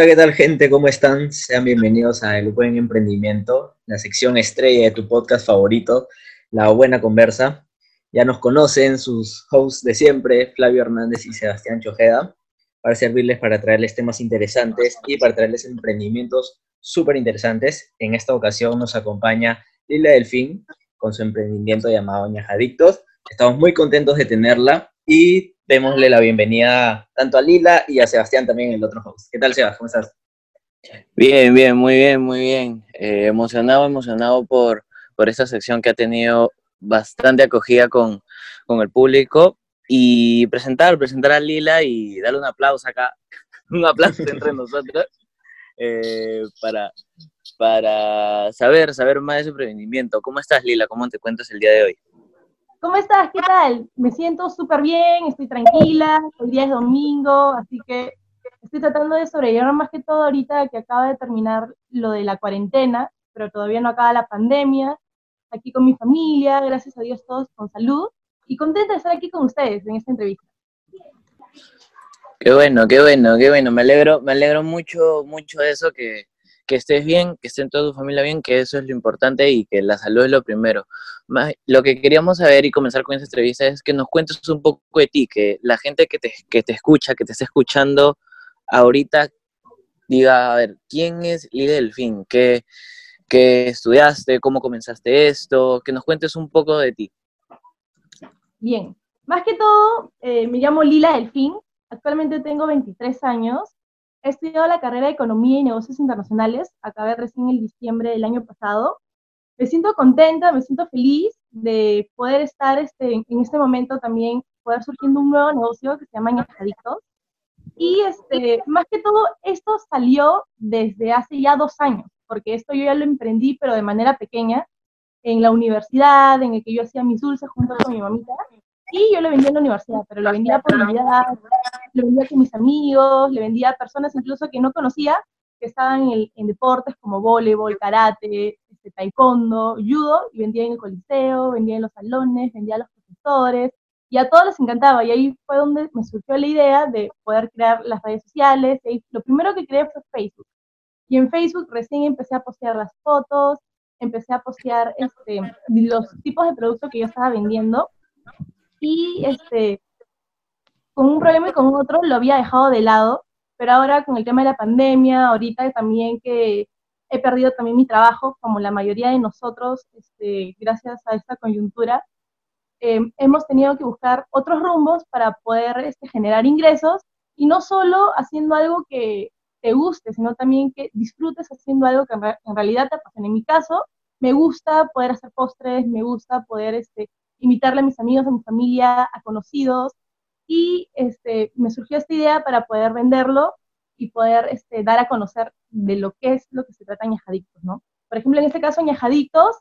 Hola, ¿qué tal gente? ¿Cómo están? Sean bienvenidos a El Buen Emprendimiento, la sección estrella de tu podcast favorito, La Buena Conversa. Ya nos conocen sus hosts de siempre, Flavio Hernández y Sebastián Chojeda, para servirles para traerles temas interesantes y para traerles emprendimientos súper interesantes. En esta ocasión nos acompaña Lila Delfín con su emprendimiento llamado Ñajadictos. Estamos muy contentos de tenerla y démosle la bienvenida tanto a Lila y a Sebastián también, el otro host. ¿Qué tal, Sebastián? ¿Cómo estás? Bien, bien, muy bien, muy bien. Eh, emocionado, emocionado por, por esta sección que ha tenido bastante acogida con, con el público y presentar, presentar a Lila y darle un aplauso acá, un aplauso entre nosotros eh, para, para saber, saber más de su emprendimiento. ¿Cómo estás, Lila? ¿Cómo te cuentas el día de hoy? ¿Cómo estás? ¿Qué tal? Me siento súper bien, estoy tranquila, hoy día es domingo, así que estoy tratando de sobrellevar más que todo ahorita que acaba de terminar lo de la cuarentena, pero todavía no acaba la pandemia, aquí con mi familia, gracias a Dios todos con salud, y contenta de estar aquí con ustedes en esta entrevista. Qué bueno, qué bueno, qué bueno, me alegro, me alegro mucho, mucho de eso, que, que estés bien, que esté toda tu familia bien, que eso es lo importante y que la salud es lo primero. lo que queríamos saber y comenzar con esta entrevista es que nos cuentes un poco de ti, que la gente que te, que te escucha, que te está escuchando ahorita, diga, a ver, ¿quién es Lila Delfín? ¿Qué, ¿Qué estudiaste? ¿Cómo comenzaste esto? Que nos cuentes un poco de ti. Bien, más que todo, eh, me llamo Lila Delfín, actualmente tengo 23 años, He estudiado la carrera de Economía y Negocios Internacionales, acabé recién el diciembre del año pasado. Me siento contenta, me siento feliz de poder estar este, en este momento también, poder surgiendo un nuevo negocio que se llama Ñajadictos. Y este, más que todo, esto salió desde hace ya dos años, porque esto yo ya lo emprendí, pero de manera pequeña, en la universidad, en el que yo hacía mis dulces junto con mi mamita. Y yo lo vendía en la universidad, pero lo vendía por Navidad, lo vendía con mis amigos, le vendía a personas incluso que no conocía, que estaban en, deportes como voleibol, karate, este, taekwondo, judo, y vendía en el coliseo, vendía en los salones, vendía a los profesores, y a todos les encantaba, y ahí fue donde me surgió la idea de poder crear las redes sociales, y lo primero que creé fue Facebook, y en Facebook recién empecé a postear las fotos, empecé a postear este, los tipos de productos que yo estaba vendiendo, y este, con un problema y con otro lo había dejado de lado, pero ahora con el tema de la pandemia, ahorita también que he perdido también mi trabajo, como la mayoría de nosotros, este, gracias a esta coyuntura, em, hemos tenido que buscar otros rumbos para poder este, generar ingresos y no solo haciendo algo que te guste, sino también que disfrutes haciendo algo que en, realidad te apasiona. En mi caso, me gusta poder hacer postres, me gusta poder este, invitarle a mis amigos, a mi familia, a conocidos. Y este, me surgió esta idea para poder venderlo y poder este, dar a conocer de lo que es lo que se trata Ñajadictos, ¿no? Por ejemplo, en este caso, Ñajadictos,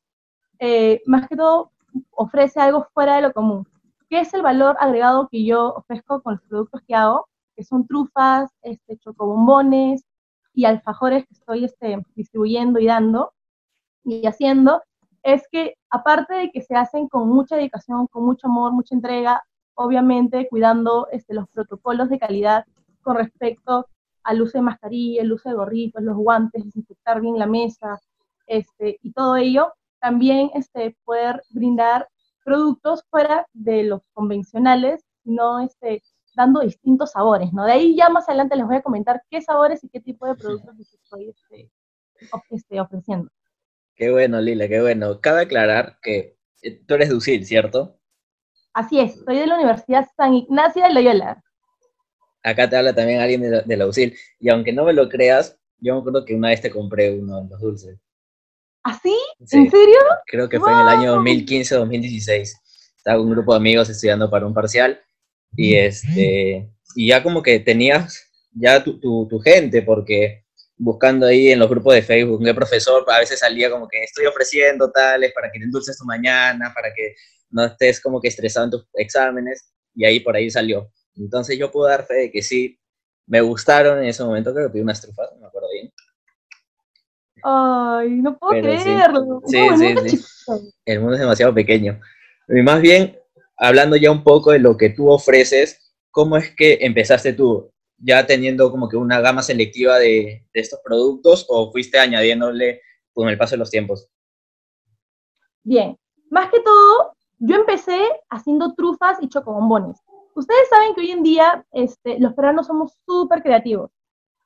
eh, más que todo, ofrece algo fuera de lo común. ¿Qué es el valor agregado que yo ofrezco con los productos que hago? Que son trufas, este, chocobombones y alfajores que estoy este, distribuyendo y dando y haciendo es que aparte de que se hacen con mucha dedicación, con mucho amor, mucha entrega, obviamente cuidando este, los protocolos de calidad con respecto al uso de mascarilla, el uso de gorritos, los guantes, desinfectar bien la mesa este, y todo ello, también este, poder brindar productos fuera de los convencionales, no este, dando distintos sabores, ¿no? De ahí ya más adelante les voy a comentar qué sabores y qué tipo de productos estoy este, este, ofreciendo. Qué bueno, Lila, qué bueno. Cabe aclarar que eh, tú eres de UCIL, ¿cierto? Así es, soy de la Universidad San Ignacio de Loyola. Acá te habla también alguien de la, UCIL. Y aunque no me lo creas, yo me acuerdo que una vez te compré uno de los dulces. ¿Así? ¿Ah, ¿En serio? Creo que fue en el año 2015-2016. Estaba con un grupo de amigos estudiando para un parcial y este y ya como que tenías ya tu, tu gente porque buscando ahí en los grupos de Facebook, un profesor a veces salía como que estoy ofreciendo tales para que te endulces tu mañana, para que no estés como que estresado en tus exámenes, y ahí por ahí salió. Entonces yo puedo dar fe de que sí, me gustaron en ese momento, creo que pedí unas trufas, no me acuerdo bien. Ay, no puedo creerlo. Sí, sí, sí. El mundo es demasiado pequeño. Y más bien, hablando ya un poco de lo que tú ofreces, ¿cómo es que empezaste tú? Ya teniendo como que una gama selectiva de, estos productos o fuiste añadiéndole con el paso de los tiempos? Bien, más que todo, yo empecé haciendo trufas y chocobombones. Ustedes saben que hoy en día este, los peruanos somos súper creativos.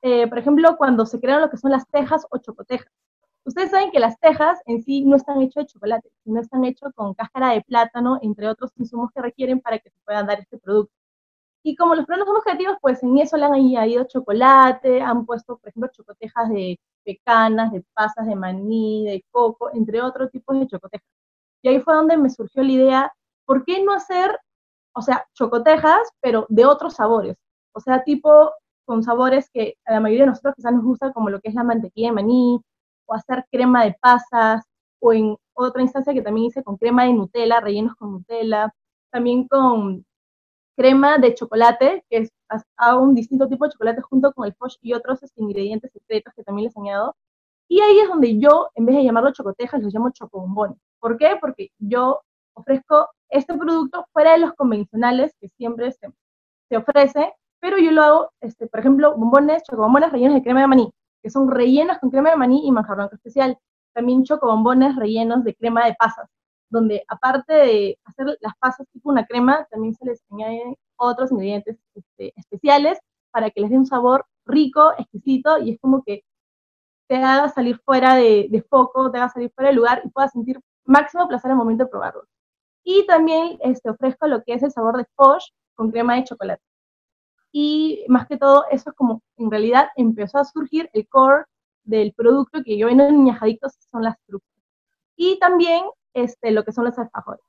Eh, por ejemplo, cuando se crearon lo que son las tejas o chocotejas. Ustedes saben que las tejas en sí no están hechas de chocolate, sino están hechas con cáscara de plátano, entre otros insumos que requieren para que se puedan dar este producto. Y como los peruanos somos creativos, pues en eso le han añadido chocolate, han puesto, por ejemplo, chocotejas de pecanas, de pasas, de maní, de coco, entre otros tipos de chocotejas. Y ahí fue donde me surgió la idea, ¿por qué no hacer, o sea, chocotejas, pero de otros sabores? O sea, tipo con sabores que a la mayoría de nosotros quizás nos gusta, como lo que es la mantequilla de maní, o hacer crema de pasas, o en otra instancia que también hice con crema de Nutella, rellenos con Nutella, también con crema de chocolate, que es hago un distinto tipo de chocolate junto con el foch y otros este, ingredientes secretos que también les añado. Y ahí es donde yo, en vez de llamarlo chocotejas, los llamo chocobombones. ¿Por qué? Porque yo ofrezco este producto fuera de los convencionales que siempre se, se ofrece, pero yo lo hago, este, por ejemplo, bombones, chocobombones rellenos de crema de maní, que son rellenos con crema de maní y manjar blanco especial. También chocobombones rellenos de crema de pasas, donde aparte de hacer las pasas tipo una crema, también se les añaden otros ingredientes este, especiales para que les dé un sabor rico, exquisito, y es como que te haga salir fuera de, de foco, te haga salir fuera del lugar y puedas sentir máximo placer al momento de probarlo. Y también este, ofrezco lo que es el sabor de Posh con crema de chocolate. Y más que todo, eso es como, en realidad, empezó a surgir el core del producto que yo vendo en Niñas Adictos, son las trucas. Y también este, lo que son los alfajores.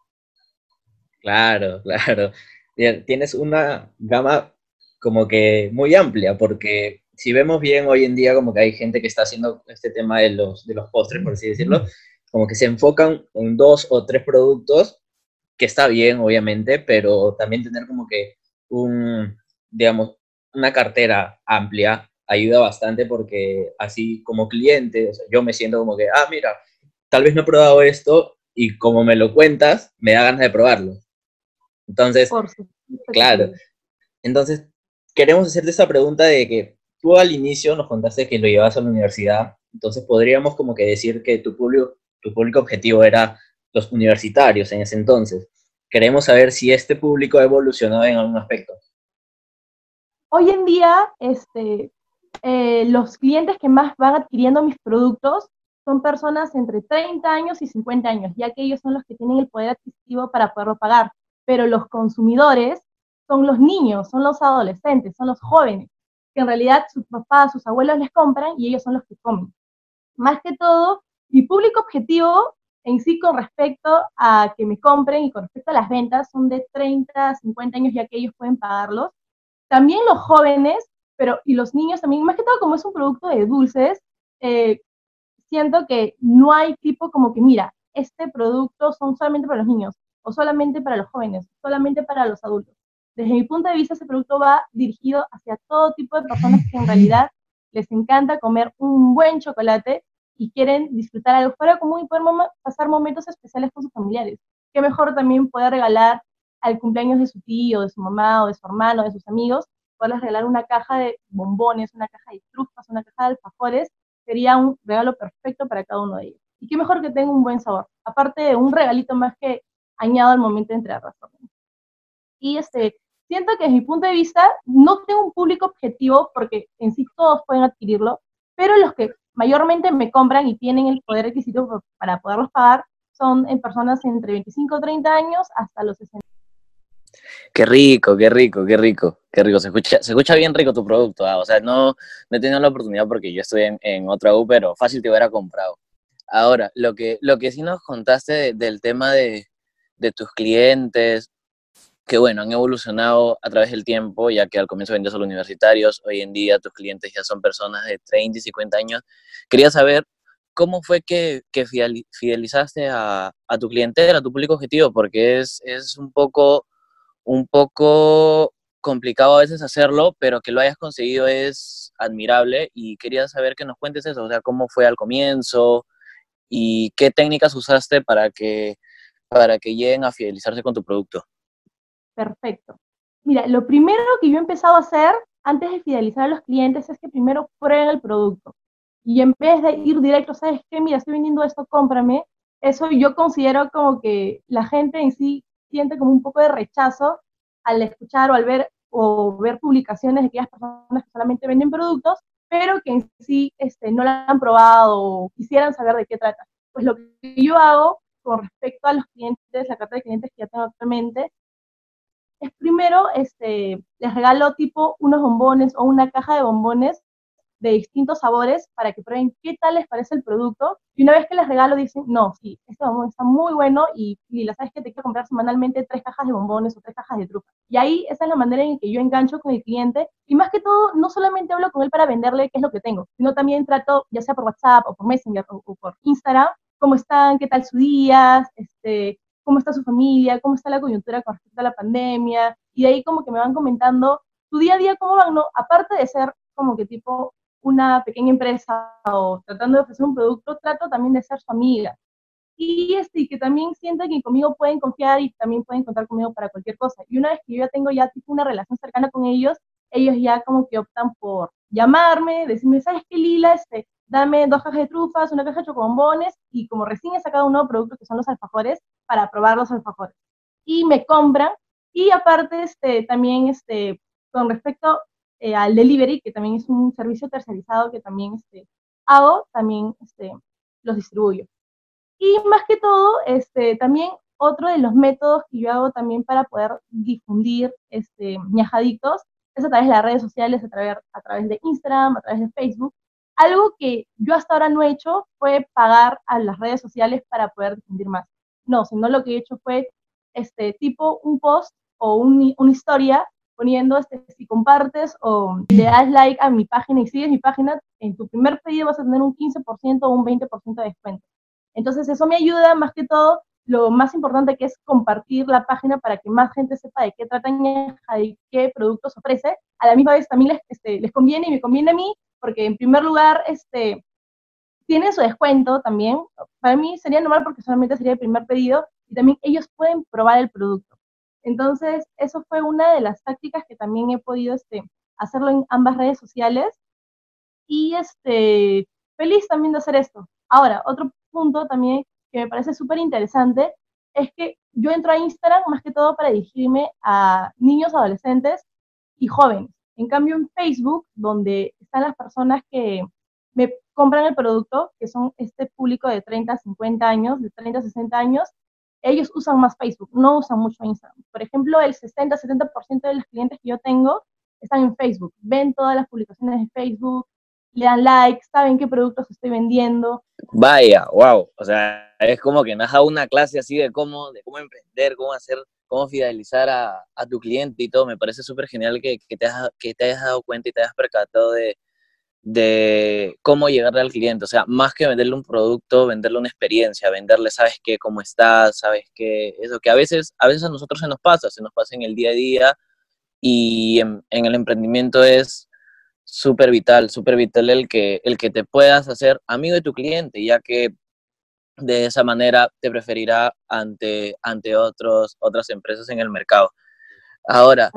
Claro, claro. Tienes una gama como que muy amplia, porque si vemos bien hoy en día como que hay gente que está haciendo este tema de los, de los postres, por así decirlo, como que se enfocan en dos o tres productos, que está bien, obviamente, pero también tener como que un, digamos, una cartera amplia ayuda bastante porque así como cliente, yo me siento como que, ah, mira, tal vez no he probado esto y como me lo cuentas, me da ganas de probarlo. Entonces, claro. Entonces, queremos hacerte esa pregunta de que tú al inicio nos contaste que lo llevas a la universidad, entonces podríamos como que decir que tu público, tu público objetivo era los universitarios en ese entonces. Queremos saber si este público ha evolucionado en algún aspecto. Hoy en día, este, eh, los clientes que más van adquiriendo mis productos son personas entre 30 años y 50 años, ya que ellos son los que tienen el poder adquisitivo para poderlo pagar. Pero los consumidores son los niños, son los adolescentes, son los jóvenes, que en realidad sus papás, sus abuelos les compran y ellos son los que comen. Más que todo, mi público objetivo en sí con respecto a que me compren y con respecto a las ventas son de 30 50 años ya que ellos pueden pagarlos. También los jóvenes, pero y los niños también, más que todo como es un producto de dulces, eh, siento que no hay tipo como que, mira, este producto son solamente para los niños o solamente para los jóvenes, solamente para los adultos. Desde mi punto de vista, ese producto va dirigido hacia todo tipo de personas que en realidad les encanta comer un buen chocolate y quieren disfrutar algo fuera común y poder pasar momentos especiales con sus familiares. Qué mejor también poder regalar al cumpleaños de su tío, de su mamá o de su hermano, de sus amigos, poderles regalar una caja de bombones, una caja de trufas, una caja de alfajores, sería un regalo perfecto para cada uno de ellos. Y qué mejor que tenga un buen sabor, aparte de un regalito más que añado al momento entre arrasar. Y este, siento que desde mi punto de vista no tengo un público objetivo porque en sí todos pueden adquirirlo, pero los que mayormente me compran y tienen el poder adquisitivo para poderlos pagar son en personas entre 25 o 30 años hasta los 60. Qué rico, qué rico, qué rico, qué rico. Se escucha, se escucha bien rico tu producto. Ah, o sea, no, no he tenido la oportunidad porque yo estoy en, en, otra U, pero fácil te hubiera comprado. Ahora, lo que, lo que sí nos contaste del tema de, de tus clientes, que bueno, han evolucionado a través del tiempo, ya que al comienzo vendías a los universitarios, hoy en día tus clientes ya son personas de 30 y 50 años. Quería saber cómo fue que, que fidelizaste a, a, tu clientela, a tu público objetivo, porque es, es un, poco, un poco complicado a veces hacerlo, pero que lo hayas conseguido es admirable y quería saber que nos cuentes eso, o sea, cómo fue al comienzo y qué técnicas usaste para que, para que lleguen a fidelizarse con tu producto. Perfecto. Mira, lo primero que yo he empezado a hacer antes de fidelizar a los clientes es que primero prueben el producto. Y en vez de ir directo, ¿sabes qué? Mira, estoy vendiendo esto, cómprame. Eso yo considero como que la gente en sí siente como un poco de rechazo al escuchar o al ver o ver publicaciones de aquellas personas que solamente venden productos, pero que en sí este, no la han probado o quisieran saber de qué trata. Pues lo que yo hago con respecto a los clientes, la carta de clientes que ya tengo actualmente, es primero, este, les regalo tipo unos bombones o una caja de bombones de distintos sabores para que prueben qué tal les parece el producto. Y una vez que les regalo, dicen, no, sí, este bombón está muy bueno y, y la sabes que te quiero comprar semanalmente tres cajas de bombones o tres cajas de trufa. Y ahí esa es la manera en que yo engancho con el cliente. Y más que todo, no solamente hablo con él para venderle qué es lo que tengo, sino también trato, ya sea por WhatsApp o por Messenger o, o por Instagram, cómo están, qué tal su día, este, cómo está su familia, cómo está la coyuntura con respecto a la pandemia, y de ahí como que me van comentando su día a día cómo van, ¿no? Aparte de ser como que tipo una pequeña empresa o tratando de ofrecer un producto, trato también de ser su amiga. Y este, que también sienta que conmigo pueden confiar y también pueden contar conmigo para cualquier cosa. Y una vez que yo ya tengo ya tipo una relación cercana con ellos, ellos ya como que optan por llamarme, decirme, ¿sabes qué, Lila? Este, dame dos cajas de trufas, una caja de chocobombones y como recién he sacado un nuevo producto que son los alfajores, para probar los alfajores. Y me compran y aparte este, también este, con respecto eh, al delivery, que también es un servicio tercerizado que también este, hago, también este, los distribuyo. Y más que todo, este, también otro de los métodos que yo hago también para poder difundir este, ñajaditos es a través de las redes sociales, a través, a través de Instagram, a través de Facebook, algo que yo hasta ahora no he hecho fue pagar a las redes sociales para poder difundir más. No, sino lo que he hecho fue este tipo un post o un, una historia poniendo este, si compartes o le das like a mi página y sigues mi página, en tu primer pedido vas a tener un 15% o un 20% de descuento. Entonces eso me ayuda más que todo, lo más importante que es compartir la página para que más gente sepa de qué trata y qué productos ofrece. A la misma vez también les, este, les conviene y me conviene a mí porque en primer lugar, este, tienen su descuento también. Para mí sería normal porque solamente sería el primer pedido y también ellos pueden probar el producto. Entonces, eso fue una de las tácticas que también he podido este, hacerlo en ambas redes sociales y este, feliz también de hacer esto. Ahora, otro punto también que me parece súper interesante es que yo entro a Instagram más que todo para dirigirme a niños, adolescentes y jóvenes. En cambio, en Facebook, donde están las personas que me compran el producto, que son este público de 30 a 50 años, de 30 a 60 años, ellos usan más Facebook, no usan mucho Instagram. Por ejemplo, el 60-70% de los clientes que yo tengo están en Facebook, ven todas las publicaciones de Facebook, le dan like, saben qué productos estoy vendiendo. Vaya, wow, o sea, es como que nos da una clase así de cómo, de cómo emprender, cómo hacer cómo fidelizar a, a tu cliente y todo. Me parece súper genial que, que, te has, que te hayas dado cuenta y te hayas percatado de, de cómo llegarle al cliente. O sea, más que venderle un producto, venderle una experiencia, venderle, sabes qué, cómo estás, sabes qué, eso que a veces, a veces a nosotros se nos pasa, se nos pasa en el día a día y en, el emprendimiento es súper vital, súper vital el que, el que te puedas hacer amigo de tu cliente, ya que de esa manera te preferirá ante, ante otros, otras empresas en el mercado. Ahora,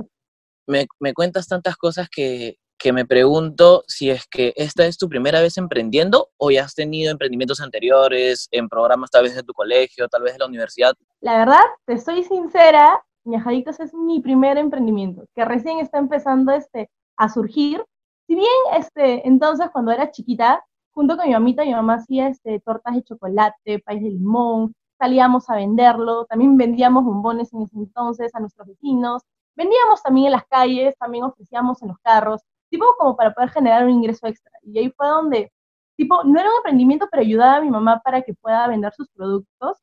me, me cuentas tantas cosas que, que, me pregunto si es que esta es tu primera vez emprendiendo o ya has tenido emprendimientos anteriores en programas tal vez de tu colegio, tal vez de la universidad. La verdad, te soy sincera, Ñajaditos es mi primer emprendimiento, que recién está empezando este, a surgir. Si bien este, entonces cuando era chiquita junto con mi mamita, mi mamá hacía este, tortas de chocolate, país de limón, salíamos a venderlo, también vendíamos bombones en ese entonces a nuestros vecinos, vendíamos también en las calles, también ofrecíamos en los carros, tipo como para poder generar un ingreso extra. Y ahí fue donde, tipo, no era un emprendimiento, pero ayudaba a mi mamá para que pueda vender sus productos.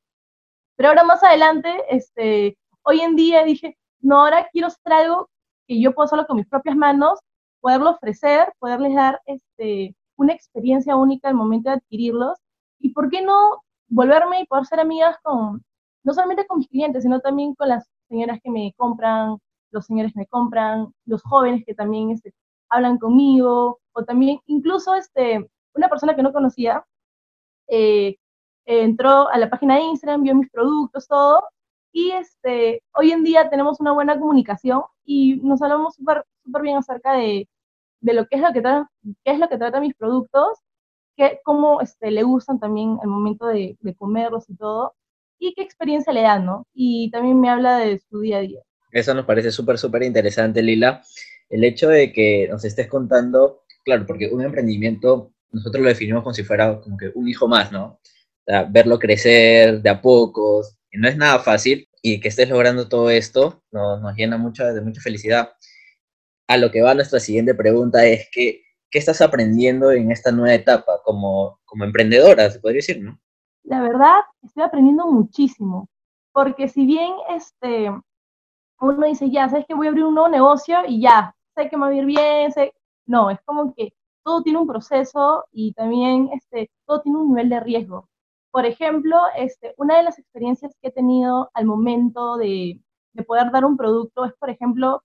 Pero ahora más adelante, este, hoy en día dije, no, ahora quiero hacer algo que yo puedo hacerlo con mis propias manos, poderlo ofrecer, poderles dar este, una experiencia única al momento de adquirirlos. Y por qué no volverme y poder ser amigas con, no solamente con mis clientes, sino también con las señoras que me compran, los señores que me compran, los jóvenes que también este, hablan conmigo, o también incluso este, una persona que no conocía eh, entró a la página de Instagram, vio mis productos, todo, y este, hoy en día tenemos una buena comunicación y nos hablamos súper bien acerca de de lo que es lo que qué es lo que trata mis productos, qué, cómo este, le gustan también al momento de, de comerlos y todo, y qué experiencia le dan, ¿no? Y también me habla de su día a día. Eso nos parece súper, súper interesante, Lila. El hecho de que nos estés contando, claro, porque un emprendimiento nosotros lo definimos como si fuera como que un hijo más, ¿no? O sea, verlo crecer de a pocos, y no es nada fácil, y que estés logrando todo esto nos, nos llena mucho, de mucha felicidad. A lo que va nuestra siguiente pregunta es que, ¿qué estás aprendiendo en esta nueva etapa como, como emprendedora, se podría decir, no? La verdad, estoy aprendiendo muchísimo, porque si bien este, uno dice, ya, sabes que voy a abrir un nuevo negocio y ya, sé que me va a ir bien, sé... no, es como que todo tiene un proceso y también este, todo tiene un nivel de riesgo. Por ejemplo, este, una de las experiencias que he tenido al momento de, de poder dar un producto es, por ejemplo,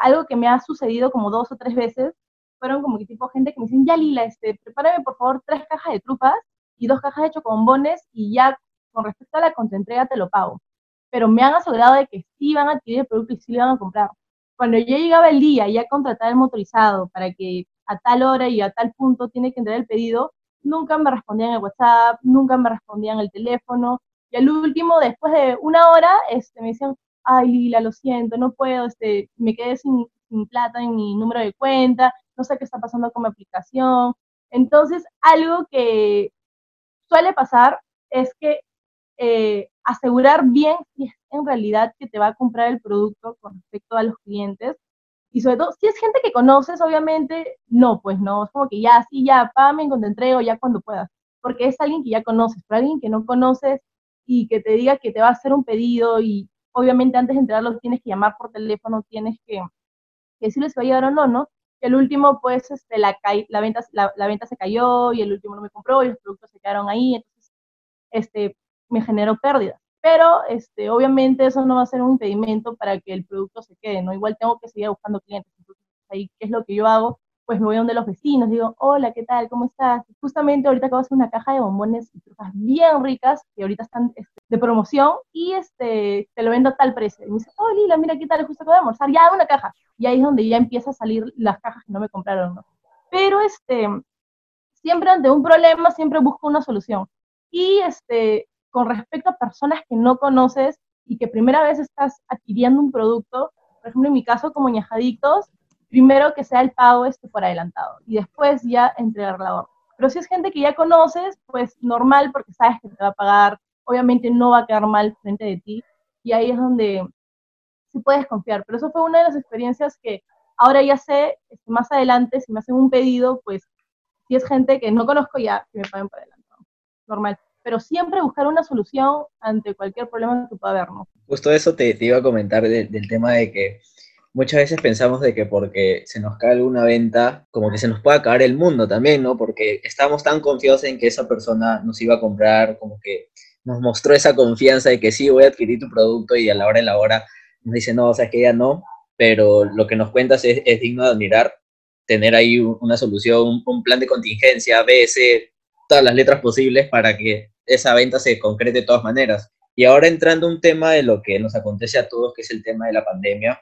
algo que me ha sucedido como dos o tres veces, fueron como que tipo gente que me dicen, ya Lila, este, prepárame por favor tres cajas de trufas y dos cajas de chocobombones y ya con respecto a la contraentrega te lo pago. Pero me han asegurado de que sí van a adquirir el producto y sí lo van a comprar. Cuando yo llegaba el día y ya contrataba el motorizado para que a tal hora y a tal punto tiene que entrar el pedido, nunca me respondían el WhatsApp, nunca me respondían el teléfono. Y al último, después de una hora, este, me decían, ay Lila, lo siento, no puedo, este, me quedé sin, sin plata en mi número de cuenta, no sé qué está pasando con mi aplicación. Entonces, algo que suele pasar es que eh, asegurar bien si es en realidad que te va a comprar el producto con respecto a los clientes. Y sobre todo, si es gente que conoces, obviamente, no, pues no, es como que ya, sí, ya, págame cuando entrego, ya cuando puedas, porque es alguien que ya conoces, pero alguien que no conoces y que te diga que te va a hacer un pedido y obviamente antes de entregarlo tienes que llamar por teléfono, tienes que, que decirle si va a llegar o no, ¿no? el último, pues, este, la, la, venta, la, la, venta se cayó y el último no me compró y los productos se quedaron ahí, entonces, este, me generó pérdidas. Pero, este, obviamente, eso no va a ser un impedimento para que el producto se quede, ¿no? Igual tengo que seguir buscando clientes. Entonces, ahí, ¿qué es lo que yo hago? Pues me voy a donde los vecinos, digo, hola, ¿qué tal? ¿Cómo estás? Justamente ahorita acabo de hacer una caja de bombones y frutas bien ricas, que ahorita están este, de promoción, y este, te lo vendo a tal precio. Y me dice, oh, Lila, mira qué tal, justo acabo de almorzar, ya, una caja. Y ahí es donde ya empieza a salir las cajas que no me compraron, ¿no? Pero, este, siempre ante un problema, siempre busco una solución. Y, este, con respecto a personas que no conoces y que primera vez estás adquiriendo un producto, por ejemplo, en mi caso como ñajadictos, primero que sea el pago este por adelantado y después ya entregar la orden. Pero si es gente que ya conoces, pues normal porque sabes que te va a pagar, obviamente no va a quedar mal frente de ti y ahí es donde sí puedes confiar. Pero eso fue una de las experiencias que ahora ya sé, este, más adelante, si me hacen un pedido, pues si es gente que no conozco ya, que me paguen por adelantado. Normal pero siempre buscar una solución ante cualquier problema que pueda haber, ¿no? Justo eso te, te iba a comentar de, del tema de que muchas veces pensamos de que porque se nos cae alguna venta, como que se nos puede caer el mundo también, ¿no? Porque estamos tan confiados en que esa persona nos iba a comprar, como que nos mostró esa confianza de que sí, voy a adquirir tu producto y a la hora de la hora nos dice, no, o sea, que ya no, pero lo que nos cuentas es, es digno de admirar, tener ahí una solución, un plan de contingencia, B, C, todas las letras posibles para que esa venta se concrete de todas maneras. Y ahora entrando a un tema de lo que nos acontece a todos, que es el tema de la pandemia,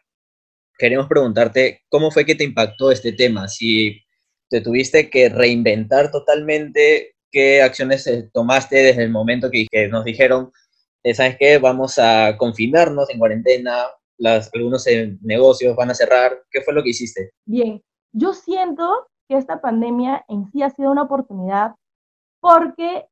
queremos preguntarte cómo fue que te impactó este tema, si te tuviste que reinventar totalmente, qué acciones eh, tomaste desde el momento que, nos dijeron, eh, ¿sabes qué? Vamos a confinarnos en cuarentena, las, algunos eh, negocios van a cerrar, ¿qué fue lo que hiciste? Bien, yo siento que esta pandemia en sí ha sido una oportunidad porque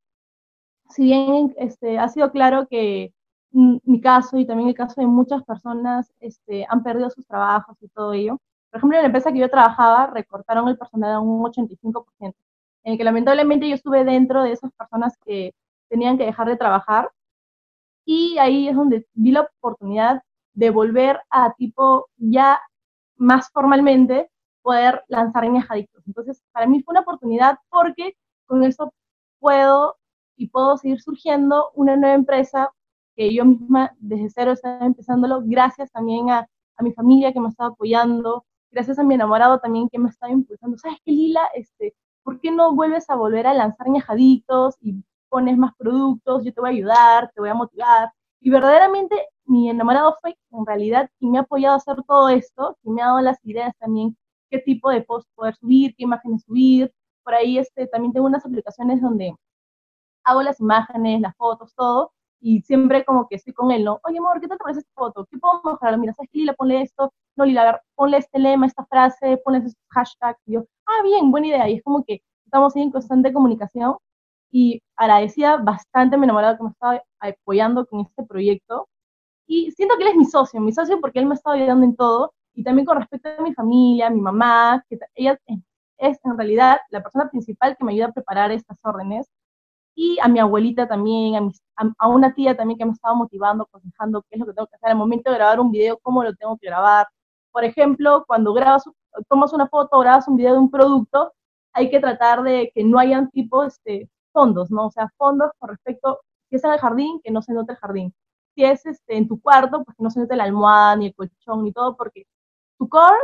si bien este, ha sido claro que mi caso y también el caso de muchas personas este, han perdido sus trabajos y todo ello, por ejemplo, en la empresa que yo trabajaba recortaron el personal a un 85%, en el que lamentablemente yo estuve dentro de esas personas que tenían que dejar de trabajar y ahí es donde vi la oportunidad de volver a tipo ya más formalmente poder lanzar en Adictos. Entonces, para mí fue una oportunidad porque con eso puedo y puedo seguir surgiendo una nueva empresa que yo misma desde cero estaba empezándolo, gracias también a, a mi familia que me estaba apoyando, gracias a mi enamorado también que me estaba impulsando. ¿Sabes qué, Lila? Este, ¿Por qué no vuelves a volver a lanzar ñajaditos y pones más productos? Yo te voy a ayudar, te voy a motivar. Y verdaderamente mi enamorado fue en realidad quien me ha apoyado a hacer todo esto, y me ha dado las ideas también qué tipo de post poder subir, qué imágenes subir. Por ahí este, también tengo unas aplicaciones donde hago las imágenes, las fotos, todo, y siempre como que estoy con él, ¿no? Oye, amor, ¿qué tal te parece esta foto? ¿Qué puedo mejorar? Mira, ¿sabes qué, Lila? Ponle esto. No, Lila, a ver, ponle este lema, esta frase, ponle estos hashtags. Y yo, ah, bien, buena idea. Y es como que estamos en constante comunicación y agradecida bastante, me enamorado que me estaba apoyando con este proyecto. Y siento que él es mi socio, mi socio porque él me está ayudando en todo. Y también con respecto a mi familia, mi mamá, que ella es en realidad la persona principal que me ayuda a preparar estas órdenes y a mi abuelita también, a, a, una tía también que me estaba motivando, aconsejando qué es lo que tengo que hacer al momento de grabar un video, cómo lo tengo que grabar. Por ejemplo, cuando grabas, tomas una foto grabas un video de un producto, hay que tratar de que no hayan tipo este, fondos, ¿no? O sea, fondos con respecto, si es en el jardín, que no se note el jardín. Si es este, en tu cuarto, pues que no se note la almohada, ni el colchón, ni todo, porque tu core,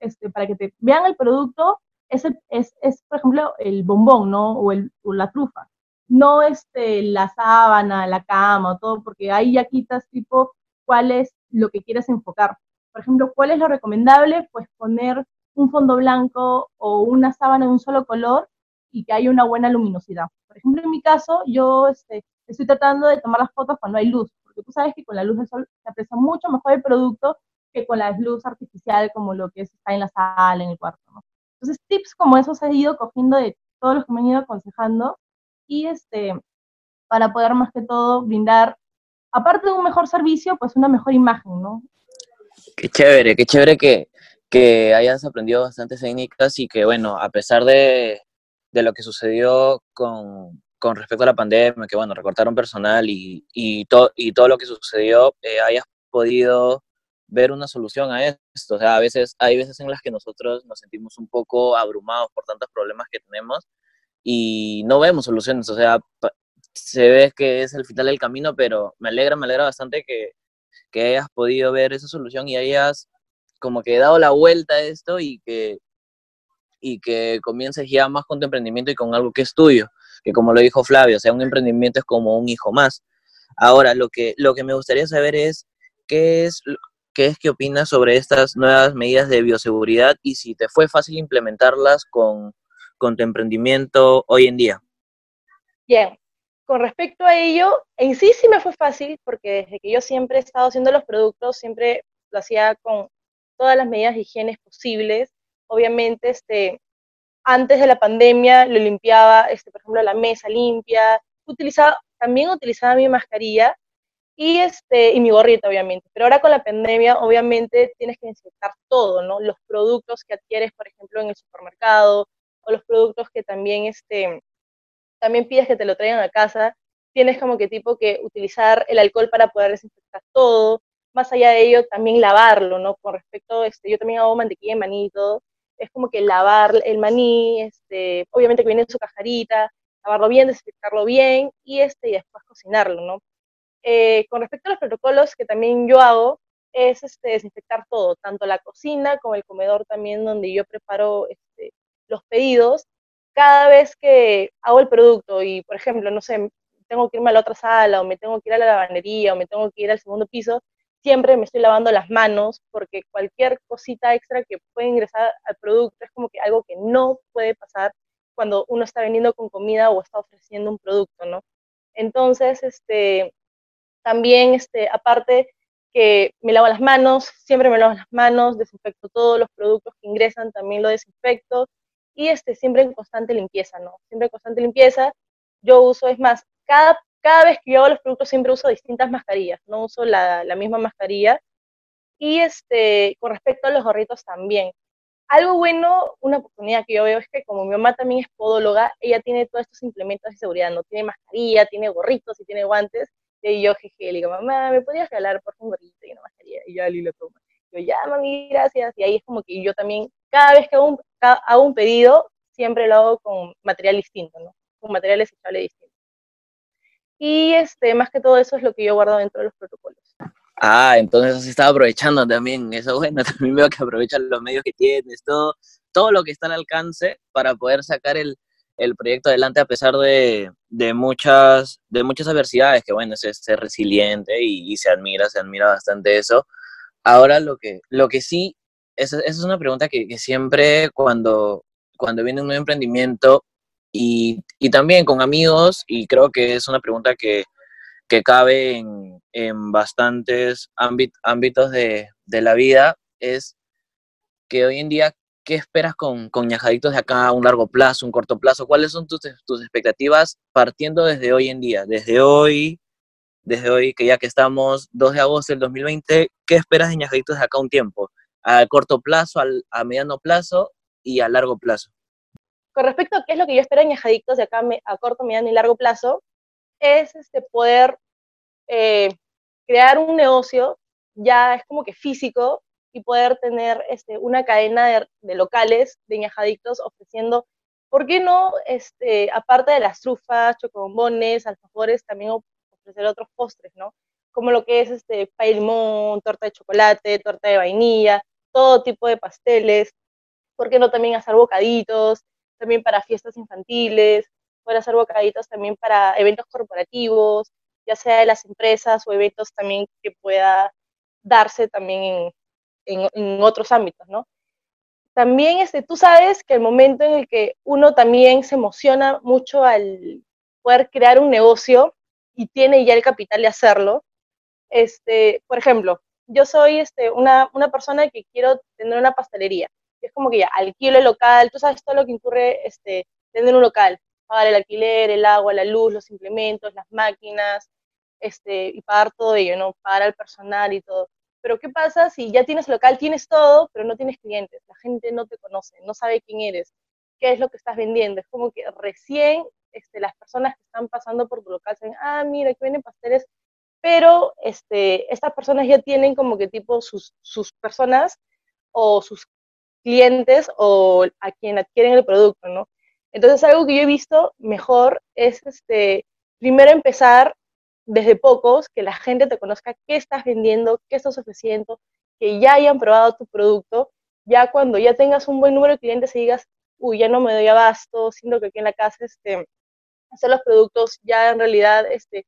este, para que te vean el producto, es, es, es por ejemplo, el bombón, ¿no? O, el, o la trufa no este, la sábana, la cama, todo, porque ahí ya quitas tipo cuál es lo que quieres enfocar. Por ejemplo, ¿cuál es lo recomendable? Pues poner un fondo blanco o una sábana de un solo color y que haya una buena luminosidad. Por ejemplo, en mi caso, yo este, estoy tratando de tomar las fotos cuando hay luz, porque tú sabes que con la luz del sol se aprecia mucho mejor el producto que con la luz artificial como lo que está en la sala, en el cuarto. Entonces, tips como esos he ido cogiendo de todos los que me han ido aconsejando y este, para poder más que todo brindar, aparte de un mejor servicio, pues una mejor imagen, ¿no? Qué chévere, qué chévere que, que hayas aprendido bastantes técnicas y que, bueno, a pesar de, de lo que sucedió con, con, respecto a la pandemia, que, bueno, recortaron personal y, y, y todo lo que sucedió, eh, hayas podido ver una solución a esto. O sea, a veces, hay veces en las que nosotros nos sentimos un poco abrumados por tantos problemas que tenemos y no vemos soluciones, o sea, se ve que es el final del camino, pero me alegra, me alegra bastante que, que hayas podido ver esa solución y hayas como que dado la vuelta a esto y que, y que comiences ya más con tu emprendimiento y con algo que es tuyo, que como lo dijo Flavio, o sea, un emprendimiento es como un hijo más. Ahora, lo que, lo que me gustaría saber es qué es, qué es que opinas sobre estas nuevas medidas de bioseguridad y si te fue fácil implementarlas con, con tu emprendimiento hoy en día? Bien, con respecto a ello, en sí sí me fue fácil porque desde que yo siempre he estado haciendo los productos, siempre lo hacía con todas las medidas de higiene posibles. Obviamente, este, antes de la pandemia lo limpiaba, este, por ejemplo, la mesa limpia, utilizaba, también utilizaba mi mascarilla y, este, y mi gorrita, obviamente. Pero ahora con la pandemia, obviamente, tienes que desinfectar todo, ¿no? Los productos que adquieres, por ejemplo, en el supermercado, o los productos que también, este, también pides que te lo traigan a casa, tienes como que tipo que utilizar el alcohol para poder desinfectar todo, más allá de ello también lavarlo, ¿no? Con respecto, este, yo también hago mantequilla de maní y todo, es como que lavar el maní, este, obviamente que viene en su cajarita, lavarlo bien, desinfectarlo bien y, este, y después cocinarlo, ¿no? Eh, con respecto a los protocolos que también yo hago, es este, desinfectar todo, tanto la cocina como el comedor también donde yo preparo este, los pedidos cada vez que hago el producto y, por ejemplo, no sé, tengo que irme a la otra sala o me tengo que ir a la lavandería o me tengo que ir al segundo piso, siempre me estoy lavando las manos porque cualquier cosita extra que puede ingresar al producto es como que algo que no puede pasar cuando uno está vendiendo con comida o está ofreciendo un producto, ¿no? Entonces, este, también, este, aparte que me lavo las manos, siempre me lavo las manos, desinfecto todos los productos que ingresan, también lo desinfecto, y este, siempre en constante limpieza, ¿no? Siempre en constante limpieza. Yo uso, es más, cada, cada vez que yo hago los productos siempre uso distintas mascarillas, no uso la, la misma mascarilla. Y este, con respecto a los gorritos también. Algo bueno, una oportunidad que yo veo es que como mi mamá también es podóloga, ella tiene todos estos implementos de seguridad, no tiene mascarilla, tiene gorritos y tiene guantes. Y yo, jeje, le digo, mamá, ¿me podrías regalar por un gorrito y una mascarilla? Y yo, Ali lo toma. Yo, ya, mami, gracias. Y ahí es como que yo también, cada vez que hago un, hago un pedido, siempre lo hago con material distinto, ¿no? Con material desechable distinto. Y este, más que todo eso es lo que yo guardo dentro de los protocolos. Ah, entonces se está aprovechando también, eso bueno, también veo que aprovechan los medios que tienes, todo, todo lo que está al alcance para poder sacar el, el proyecto adelante a pesar de, de, muchas, de muchas adversidades, que bueno, es ser resiliente y, y, se admira, se admira bastante eso. Ahora lo que, lo que sí esa, es una pregunta que, siempre cuando, cuando viene un nuevo emprendimiento y, también con amigos, y creo que es una pregunta que, cabe en, bastantes ámbitos de, la vida, es que hoy en día, ¿qué esperas con, con Ñajaditos de acá a un largo plazo, un corto plazo? ¿Cuáles son tus, tus expectativas partiendo desde hoy en día? Desde hoy, desde hoy, que ya que estamos 2 de agosto del 2020, ¿qué esperas de Ñajaditos de acá un tiempo? A corto plazo, a mediano plazo y a largo plazo. Con respecto a qué es lo que yo espero en Ñajadictos de acá a corto, mediano y largo plazo, es este, poder eh, crear un negocio ya es como que físico y poder tener este, una cadena de, locales de ñajadictos ofreciendo, ¿por qué no? Este, aparte de las trufas, chocobombones, alfajores, también ofrecer otros postres, ¿no? Como lo que es este, pay limón, torta de chocolate, torta de vainilla, todo tipo de pasteles. ¿Por qué no también hacer bocaditos? También para fiestas infantiles, poder hacer bocaditos también para eventos corporativos, ya sea de las empresas o eventos también que pueda darse también en, en, otros ámbitos, ¿no? También este, tú sabes que el momento en el que uno también se emociona mucho al poder crear un negocio y tiene ya el capital de hacerlo, este, por ejemplo, yo soy este, una, una persona que quiero tener una pastelería. Es como que ya alquilo el local, tú sabes todo lo que incurre este, tener un local, pagar el alquiler, el agua, la luz, los implementos, las máquinas, este, y pagar todo ello, ¿no? Pagar al personal y todo. Pero ¿qué pasa si ya tienes local, tienes todo, pero no tienes clientes? La gente no te conoce, no sabe quién eres, qué es lo que estás vendiendo. Es como que recién este, las personas que están pasando por tu local dicen, ah, mira, aquí vienen pasteles, pero este, estas personas ya tienen como que tipo sus, sus personas o sus clientes o a quien adquieren el producto, ¿no? Entonces algo que yo he visto mejor es este, primero empezar desde pocos, que la gente te conozca qué estás vendiendo, qué estás ofreciendo, que ya hayan probado tu producto, ya cuando ya tengas un buen número de clientes y digas, uy, ya no me doy abasto, siento que aquí en la casa este, hacer los productos ya en realidad este,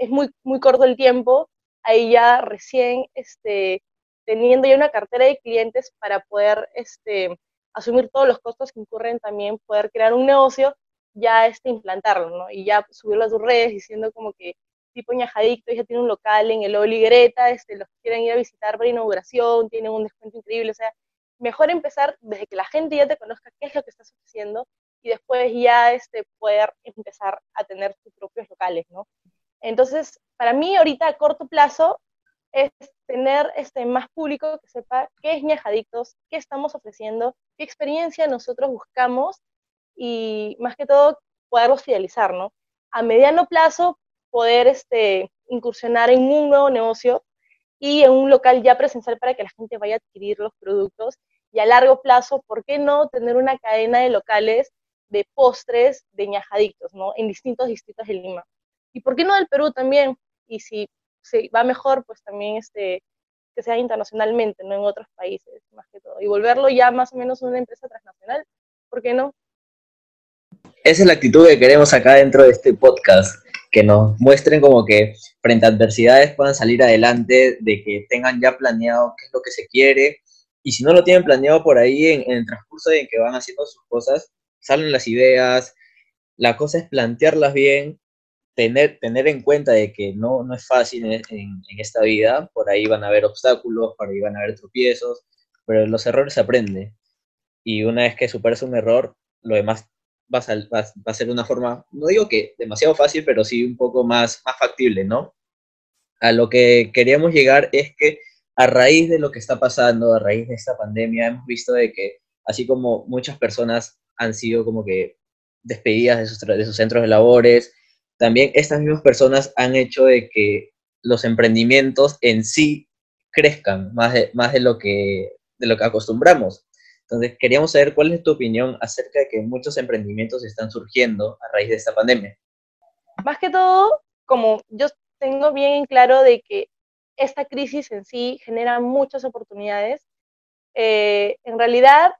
es muy, muy corto el tiempo, ahí ya recién este, teniendo ya una cartera de clientes para poder este, asumir todos los costos que incurren también, poder crear un negocio, ya este, implantarlo, ¿no? Y ya subirlo a tus redes diciendo como que tipo Ñajadicto, ya tiene un local en el Oligreta, este, los quieren ir a visitar para inauguración, tienen un descuento increíble, o sea, mejor empezar desde que la gente ya te conozca qué es lo que estás ofreciendo y después ya este, poder empezar a tener tus propios locales, ¿no? Entonces, para mí ahorita a corto plazo es tener este, más público que sepa qué es Ñajadictos, qué estamos ofreciendo, qué experiencia nosotros buscamos y más que todo poderlos fidelizar, ¿no? A mediano plazo poder este, incursionar en un nuevo negocio y en un local ya presencial para que la gente vaya a adquirir los productos. Y a largo plazo, ¿por qué no tener una cadena de locales de postres de ñajaditos, ¿no? En distintos distritos de Lima. ¿Y por qué no del Perú también? Y si se va mejor, pues también este, que sea internacionalmente, no en otros países, más que todo. Y volverlo ya más o menos una empresa transnacional, ¿por qué no? Esa es la actitud que queremos acá dentro de este podcast que nos muestren como que frente a adversidades puedan salir adelante, de que tengan ya planeado qué es lo que se quiere, y si no lo tienen planeado por ahí en, el transcurso en que van haciendo sus cosas, salen las ideas, la cosa es plantearlas bien, tener, tener en cuenta de que no, no es fácil en, en, esta vida, por ahí van a haber obstáculos, por ahí van a haber tropiezos, pero los errores se aprenden. Y una vez que superas un error, lo demás va a, ser una forma, no digo que demasiado fácil, pero sí un poco más, más factible, ¿no? A lo que queríamos llegar es que a raíz de lo que está pasando, a raíz de esta pandemia, hemos visto de que así como muchas personas han sido como que despedidas de sus, de sus centros de labores, también estas mismas personas han hecho de que los emprendimientos en sí crezcan más de, más de, lo, que, de lo que acostumbramos. Entonces, queríamos saber cuál es tu opinión acerca de que muchos emprendimientos están surgiendo a raíz de esta pandemia. Más que todo, como yo tengo bien en claro de que esta crisis en sí genera muchas oportunidades, eh, en realidad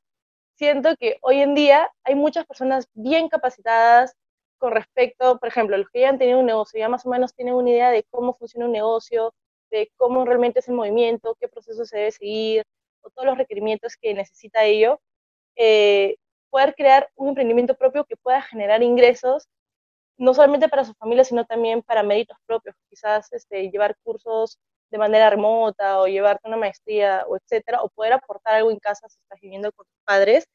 siento que hoy en día hay muchas personas bien capacitadas con respecto, por ejemplo, los que ya han tenido un negocio, ya más o menos tienen una idea de cómo funciona un negocio, de cómo realmente es el movimiento, qué proceso se debe seguir, o todos los requerimientos que necesita ello, eh, poder crear un emprendimiento propio que pueda generar ingresos, no solamente para su familia, sino también para méritos propios, quizás este, llevar cursos de manera remota o llevarte una maestría o etcétera, o poder aportar algo en casa si estás viviendo con tus padres,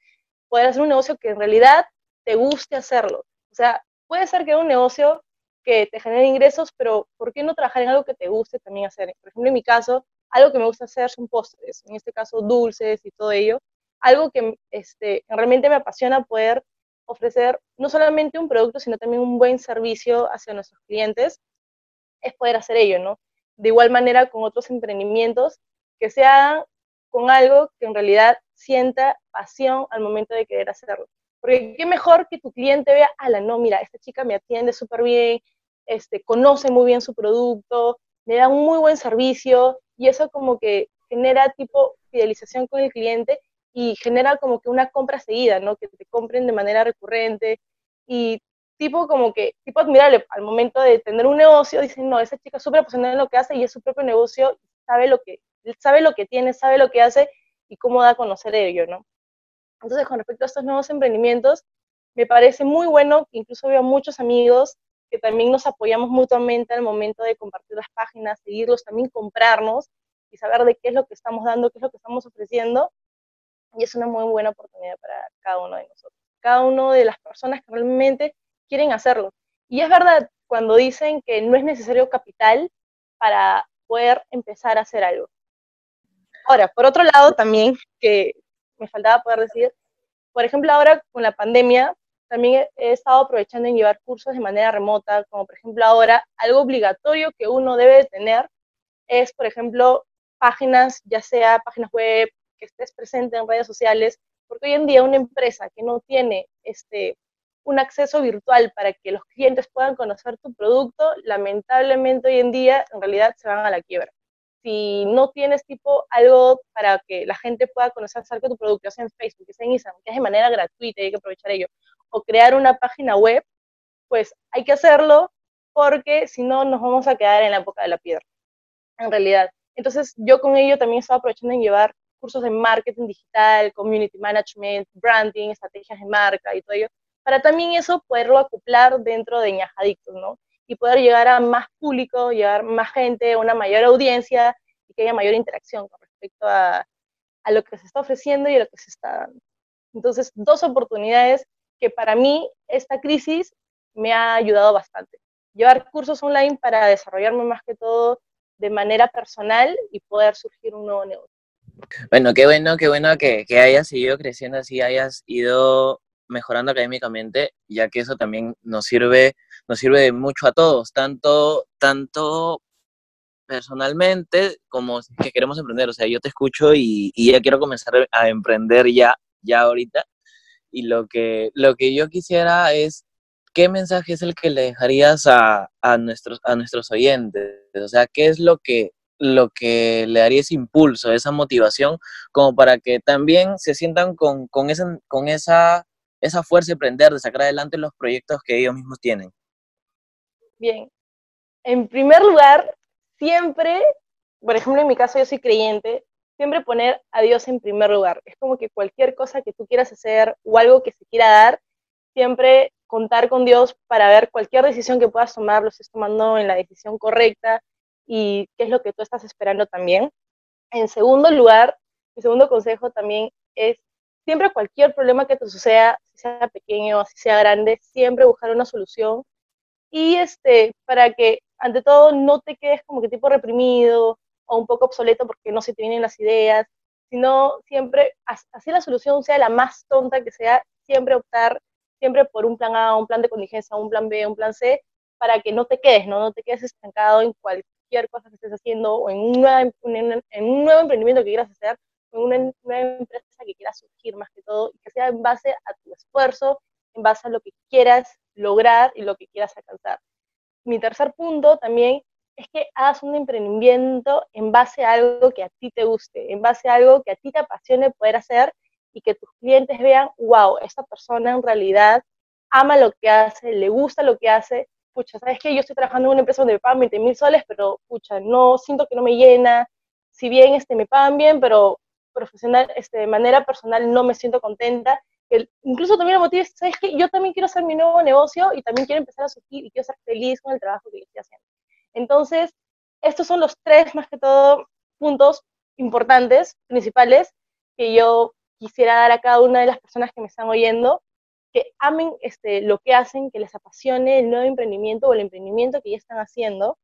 poder hacer un negocio que en realidad te guste hacerlo. O sea, puede ser que un negocio que te genere ingresos, pero ¿por qué no trabajar en algo que te guste también hacer? Por ejemplo, en mi caso, algo que me gusta hacer son postres, en este caso dulces y todo ello, algo que este, realmente me apasiona poder ofrecer no solamente un producto, sino también un buen servicio hacia nuestros clientes, es poder hacer ello, ¿no? De igual manera con otros emprendimientos que se hagan con algo que en realidad sienta pasión al momento de querer hacerlo. Porque qué mejor que tu cliente vea, ala, no, mira, esta chica me atiende súper bien, este, conoce muy bien su producto, me da un muy buen servicio y eso como que genera tipo fidelización con el cliente y genera como que una compra seguida, ¿no? Que te compren de manera recurrente y tipo como que, tipo admirable, al momento de tener un negocio, dicen, no, esa chica es súper apasionada en lo que hace y es su propio negocio, sabe lo que, sabe lo que tiene, sabe lo que hace y cómo da a conocer ello, ¿no? Entonces, con respecto a estos nuevos emprendimientos, me parece muy bueno que incluso veo muchos amigos que también nos apoyamos mutuamente al momento de compartir las páginas, seguirlos, también comprarnos y saber de qué es lo que estamos dando, qué es lo que estamos ofreciendo. Y es una muy buena oportunidad para cada uno de nosotros, cada uno de las personas que realmente quieren hacerlo. Y es verdad cuando dicen que no es necesario capital para poder empezar a hacer algo. Ahora, por otro lado, también, que me faltaba poder decir, por ejemplo, ahora con la pandemia, también he, estado aprovechando en llevar cursos de manera remota, como por ejemplo ahora, algo obligatorio que uno debe tener es, por ejemplo, páginas, ya sea páginas web, que estés presente en redes sociales, porque hoy en día una empresa que no tiene este, un acceso virtual para que los clientes puedan conocer tu producto, lamentablemente hoy en día en realidad se van a la quiebra si no tienes tipo algo para que la gente pueda conocer acerca de tu producto, sea en Facebook, sea en Instagram, que es de manera gratuita hay que aprovechar ello, o crear una página web, pues hay que hacerlo porque si no nos vamos a quedar en la época de la piedra, en realidad. Entonces yo con ello también estaba aprovechando en llevar cursos de marketing digital, community management, branding, estrategias de marca y todo ello, para también eso poderlo acoplar dentro de Ñajadictos, ¿no? Y poder llegar a más público, llegar más gente, una mayor audiencia y que haya mayor interacción con respecto a, a lo que se está ofreciendo y a lo que se está dando. Entonces, dos oportunidades que para mí esta crisis me ha ayudado bastante. Llevar cursos online para desarrollarme más que todo de manera personal y poder surgir un nuevo negocio. Bueno, qué bueno, qué bueno que, que hayas seguido creciendo así, hayas ido mejorando académicamente, ya que eso también nos sirve, nos sirve mucho a todos, tanto, tanto personalmente como que queremos emprender. O sea, yo te escucho y, ya quiero comenzar a emprender ya, ya ahorita. Y lo que, lo que yo quisiera es, ¿qué mensaje es el que le dejarías a, a, nuestros, a nuestros oyentes? O sea, ¿qué es lo que, lo que le daría ese impulso, esa motivación, como para que también se sientan con, con, esa, con esa esa fuerza de emprender, de sacar adelante los proyectos que ellos mismos tienen? Bien, en primer lugar, siempre, por ejemplo, en mi caso yo soy creyente, siempre poner a Dios en primer lugar. Es como que cualquier cosa que tú quieras hacer o algo que se quiera dar, siempre contar con Dios para ver cualquier decisión que puedas tomar, lo estés tomando en la decisión correcta y qué es lo que tú estás esperando también. En segundo lugar, mi segundo consejo también es siempre cualquier problema que te suceda, sea pequeño, si sea grande, siempre buscar una solución. Y este, para que ante todo no te quedes como que tipo reprimido o un poco obsoleto porque no se te vienen las ideas, sino siempre, así la solución sea la más tonta que sea, siempre optar siempre por un plan A, un plan de contingencia, un plan B, un plan C, para que no te quedes, ¿no? No te quedes estancado en cualquier cosa que estés haciendo o en un, en un nuevo emprendimiento que quieras hacer, una, empresa que quiera surgir más que todo y que sea en base a tu esfuerzo, en base a lo que quieras lograr y lo que quieras alcanzar. Mi tercer punto también es que hagas un emprendimiento en base a algo que a ti te guste, en base a algo que a ti te apasione poder hacer y que tus clientes vean, wow, esta persona en realidad ama lo que hace, le gusta lo que hace. Pucha, ¿sabes qué? Yo estoy trabajando en una empresa donde me pagan 20 mil soles, pero pucha, no, siento que no me llena. Si bien este, me pagan bien, pero profesional, este, de manera personal no me siento contenta, que incluso también me motiva, ¿sabes qué? Yo también quiero hacer mi nuevo negocio y también quiero empezar a surgir y quiero ser feliz con el trabajo que estoy haciendo. Entonces, estos son los tres, más que todo, puntos importantes, principales, que yo quisiera dar a cada una de las personas que me están oyendo, que amen este, lo que hacen, que les apasione el nuevo emprendimiento o el emprendimiento que ya están haciendo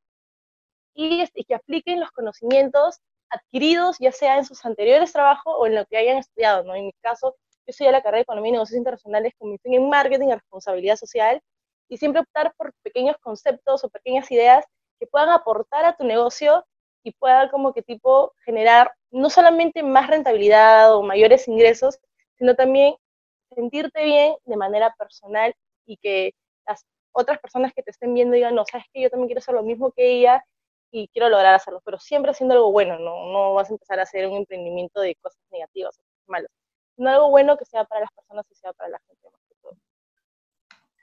y, este, que apliquen los conocimientos adquiridos, ya sea en sus anteriores trabajos o en lo que hayan estudiado. ¿no? En mi caso, yo de la carrera de Economía y Negocios Internacionales con mi fin en Marketing y Responsabilidad Social y siempre optar por pequeños conceptos o pequeñas ideas que puedan aportar a tu negocio y puedan como que tipo generar no solamente más rentabilidad o mayores ingresos, sino también sentirte bien de manera personal y que las otras personas que te estén viendo digan, no, sabes que yo también quiero hacer lo mismo que ella y quiero lograr hacerlo, pero siempre haciendo algo bueno, no, no vas a empezar a hacer un emprendimiento de cosas negativas o malas, sino algo bueno que sea para las personas y sea para la gente más que todo.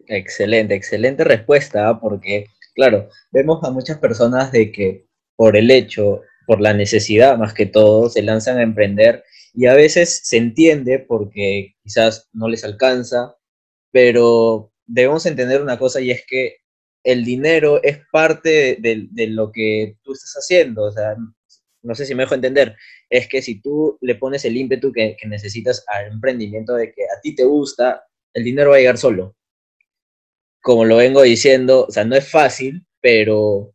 Excelente, excelente respuesta, ¿ah? porque, claro, vemos a muchas personas de que por el hecho, por la necesidad más que todo, se lanzan a emprender y a veces se entiende porque quizás no les alcanza, pero debemos entender una cosa y es que el dinero es parte de, lo que tú estás haciendo. O sea, no sé si me dejo entender. Es que si tú le pones el ímpetu que, necesitas al emprendimiento de que a ti te gusta, el dinero va a llegar solo. Como lo vengo diciendo, o sea, no es fácil, pero,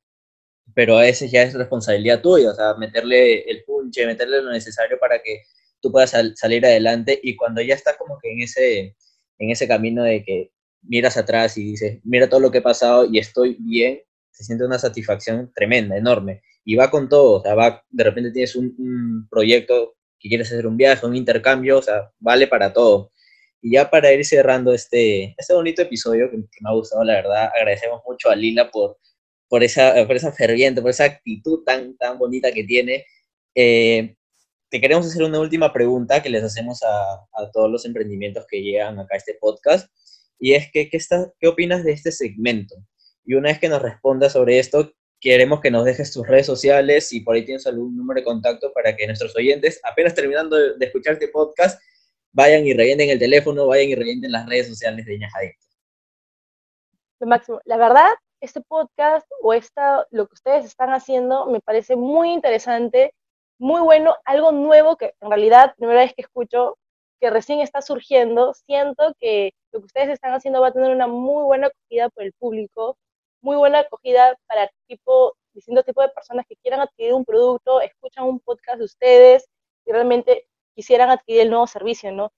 pero a veces ya es responsabilidad tuya. O sea, meterle el punche, meterle lo necesario para que tú puedas salir adelante. Y cuando ya estás como que en ese, en ese camino de que miras atrás y dices, mira todo lo que he pasado y estoy bien, se siente una satisfacción tremenda, enorme. Y va con todo, o sea, va, de repente tienes un, proyecto que quieres hacer un viaje, un intercambio, o sea, vale para todo. Y ya para ir cerrando este, este bonito episodio que, me ha gustado, la verdad, agradecemos mucho a Lila por, por, esa, por esa ferviente, por esa actitud tan, tan bonita que tiene. Eh, te queremos hacer una última pregunta que les hacemos a, a todos los emprendimientos que llegan acá a este podcast y es que, ¿qué, ¿qué opinas de este segmento? Y una vez que nos respondas sobre esto, queremos que nos dejes tus redes sociales y por ahí tienes algún número de contacto para que nuestros oyentes, apenas terminando de, escuchar este podcast, vayan y revienten el teléfono, vayan y revienten las redes sociales de Ñajadicto. Lo máximo. La verdad, este podcast o esta, lo que ustedes están haciendo me parece muy interesante, muy bueno, algo nuevo que en realidad, primera vez que escucho, que recién está surgiendo, siento que lo que ustedes están haciendo va a tener una muy buena acogida por el público, muy buena acogida para tipo, distintos tipos de personas que quieran adquirir un producto, escuchan un podcast de ustedes y realmente quisieran adquirir el nuevo servicio, ¿no?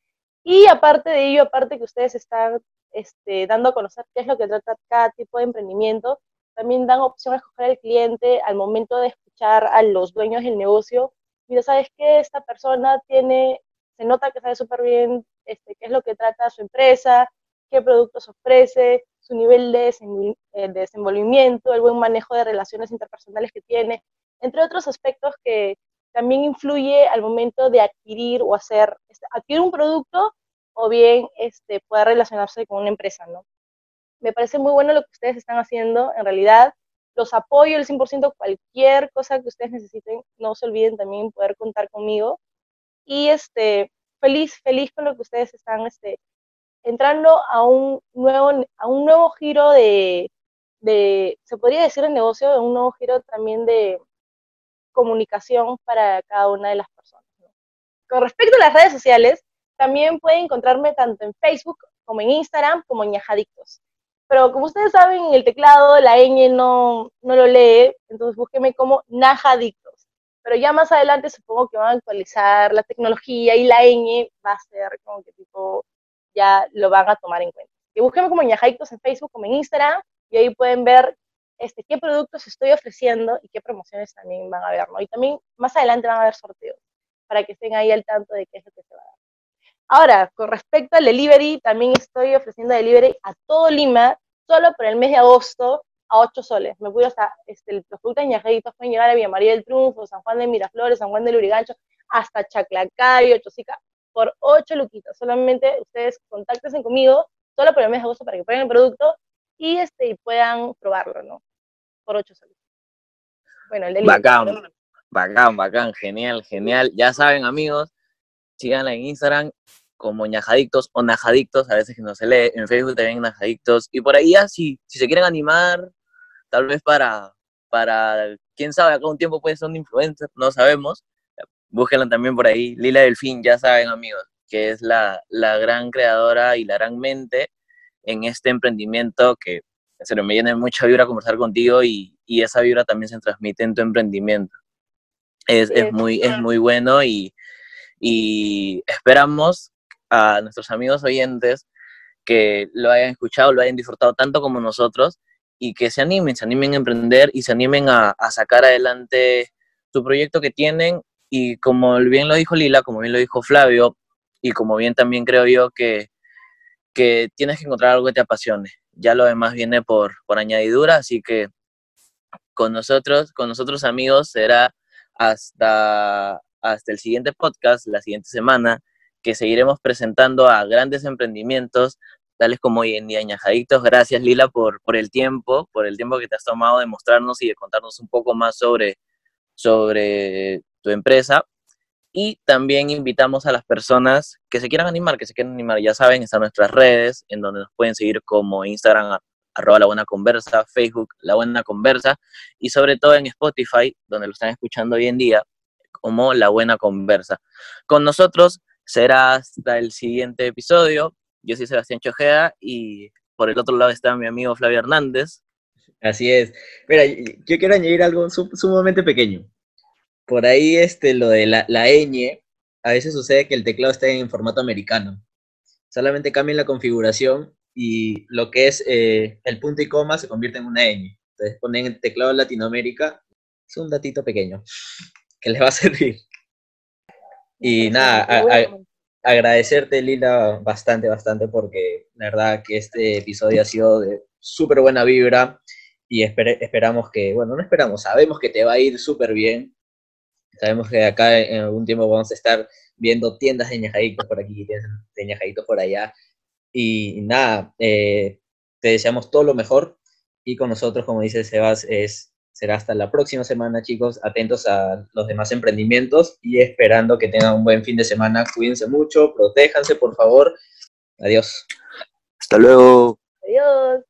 Y aparte de ello, aparte que ustedes están este, dando a conocer qué es lo que trata cada tipo de emprendimiento, también dan opción a escoger al cliente al momento de escuchar a los dueños del negocio. Mira, ¿sabes qué? Esta persona tiene se nota que sabe súper bien este, qué es lo que trata su empresa, qué productos ofrece, su nivel de, eh, desenvolvimiento, el buen manejo de relaciones interpersonales que tiene, entre otros aspectos que también influye al momento de adquirir o hacer, este, adquirir un producto o bien este, pueda relacionarse con una empresa, ¿no? Me parece muy bueno lo que ustedes están haciendo, en realidad los apoyo el 100%, cualquier cosa que ustedes necesiten, no se olviden también poder contar conmigo y este, feliz, feliz con lo que ustedes están este, entrando a un nuevo, a un nuevo giro de, de, se podría decir el negocio, un nuevo giro también de comunicación para cada una de las personas. Con respecto a las redes sociales, también pueden encontrarme tanto en Facebook como en Instagram como en Ñajadictos. Pero como ustedes saben, en el teclado la ñ no, no lo lee, entonces búsqueme como Najadictos pero ya más adelante supongo que van a actualizar la tecnología y la ñ va a ser como que tipo, ya lo van a tomar en cuenta. Y búsquenme como Ñajaitos en Facebook, como en Instagram, y ahí pueden ver este, qué productos estoy ofreciendo y qué promociones también van a haber, ¿no? Y también más adelante van a haber sorteos, para que estén ahí al tanto de qué es lo que se va a dar. Ahora, con respecto al delivery, también estoy ofreciendo delivery a todo Lima, solo por el mes de agosto, a 8 soles. Me pude hasta, este, los productos ñajaditos pueden llegar a Villa María del Triunfo, San Juan de Miraflores, San Juan del Urigancho, hasta Chaclacayo, Chosica, por 8 luquitas. Solamente ustedes contáctense conmigo, solo por el mes de agosto, para que prueben el producto y, este, puedan probarlo, ¿no? Por 8 soles. Bueno, el delivery. Bacán, bacán, bacán, genial, genial. Ya saben, amigos, síganla en Instagram como ñajadictos o najadictos, a veces que no se lee, en Facebook también najadictos, y por ahí ya si, si se quieren animar, tal vez para, para, quién sabe, acá un tiempo puede ser un influencer, no sabemos, búsquenla también por ahí, Lila Delfín, ya saben amigos, que es la, la gran creadora y la gran mente en este emprendimiento que se me viene mucha vibra conversar contigo y, y, esa vibra también se transmite en tu emprendimiento. Es, es muy, es muy bueno y, y esperamos a nuestros amigos oyentes que lo hayan escuchado, lo hayan disfrutado tanto como nosotros y que se animen, se animen a emprender y se animen a, a sacar adelante su proyecto que tienen y como bien lo dijo Lila, como bien lo dijo Flavio y como bien también creo yo que, que tienes que encontrar algo que te apasione. Ya lo demás viene por, por añadidura, así que con nosotros, con nosotros amigos será hasta, hasta el siguiente podcast, la siguiente semana, que seguiremos presentando a grandes emprendimientos, tales como hoy en día Ñajaditos. Gracias Lila por, por el tiempo, por el tiempo que te has tomado de mostrarnos y de contarnos un poco más sobre, sobre tu empresa. Y también invitamos a las personas que se quieran animar, que se quieran animar, ya saben, están nuestras redes, en donde nos pueden seguir como Instagram, arroba La Buena Conversa, Facebook, La Buena Conversa, y sobre todo en Spotify, donde lo están escuchando hoy en día, como La Buena Conversa. Con nosotros será hasta el siguiente episodio. Yo soy Sebastián Chojea y por el otro lado está mi amigo Flavio Hernández. Así es. Mira, yo quiero añadir algo sumamente pequeño. Por ahí este, lo de la, la ñ, a veces sucede que el teclado está en formato americano. Solamente cambian la configuración y lo que es eh, el punto y coma se convierte en una ñ. Entonces ponen el teclado Latinoamérica. Es un datito pequeño que les va a servir. Y nada, a, a, agradecerte, Lila, bastante, bastante, porque la verdad que este episodio ha sido de súper buena vibra y esper esperamos que, bueno, no esperamos, sabemos que te va a ir súper bien. Sabemos que acá en algún tiempo vamos a estar viendo tiendas de ñajaditos por aquí, tiendas de ñajaditos por allá. Y, y nada, eh, te deseamos todo lo mejor y con nosotros, como dice Sebas, es será hasta la próxima semana, chicos. Atentos a los demás emprendimientos y esperando que tengan un buen fin de semana. Cuídense mucho, protéjanse, por favor. Adiós. Hasta luego. Adiós.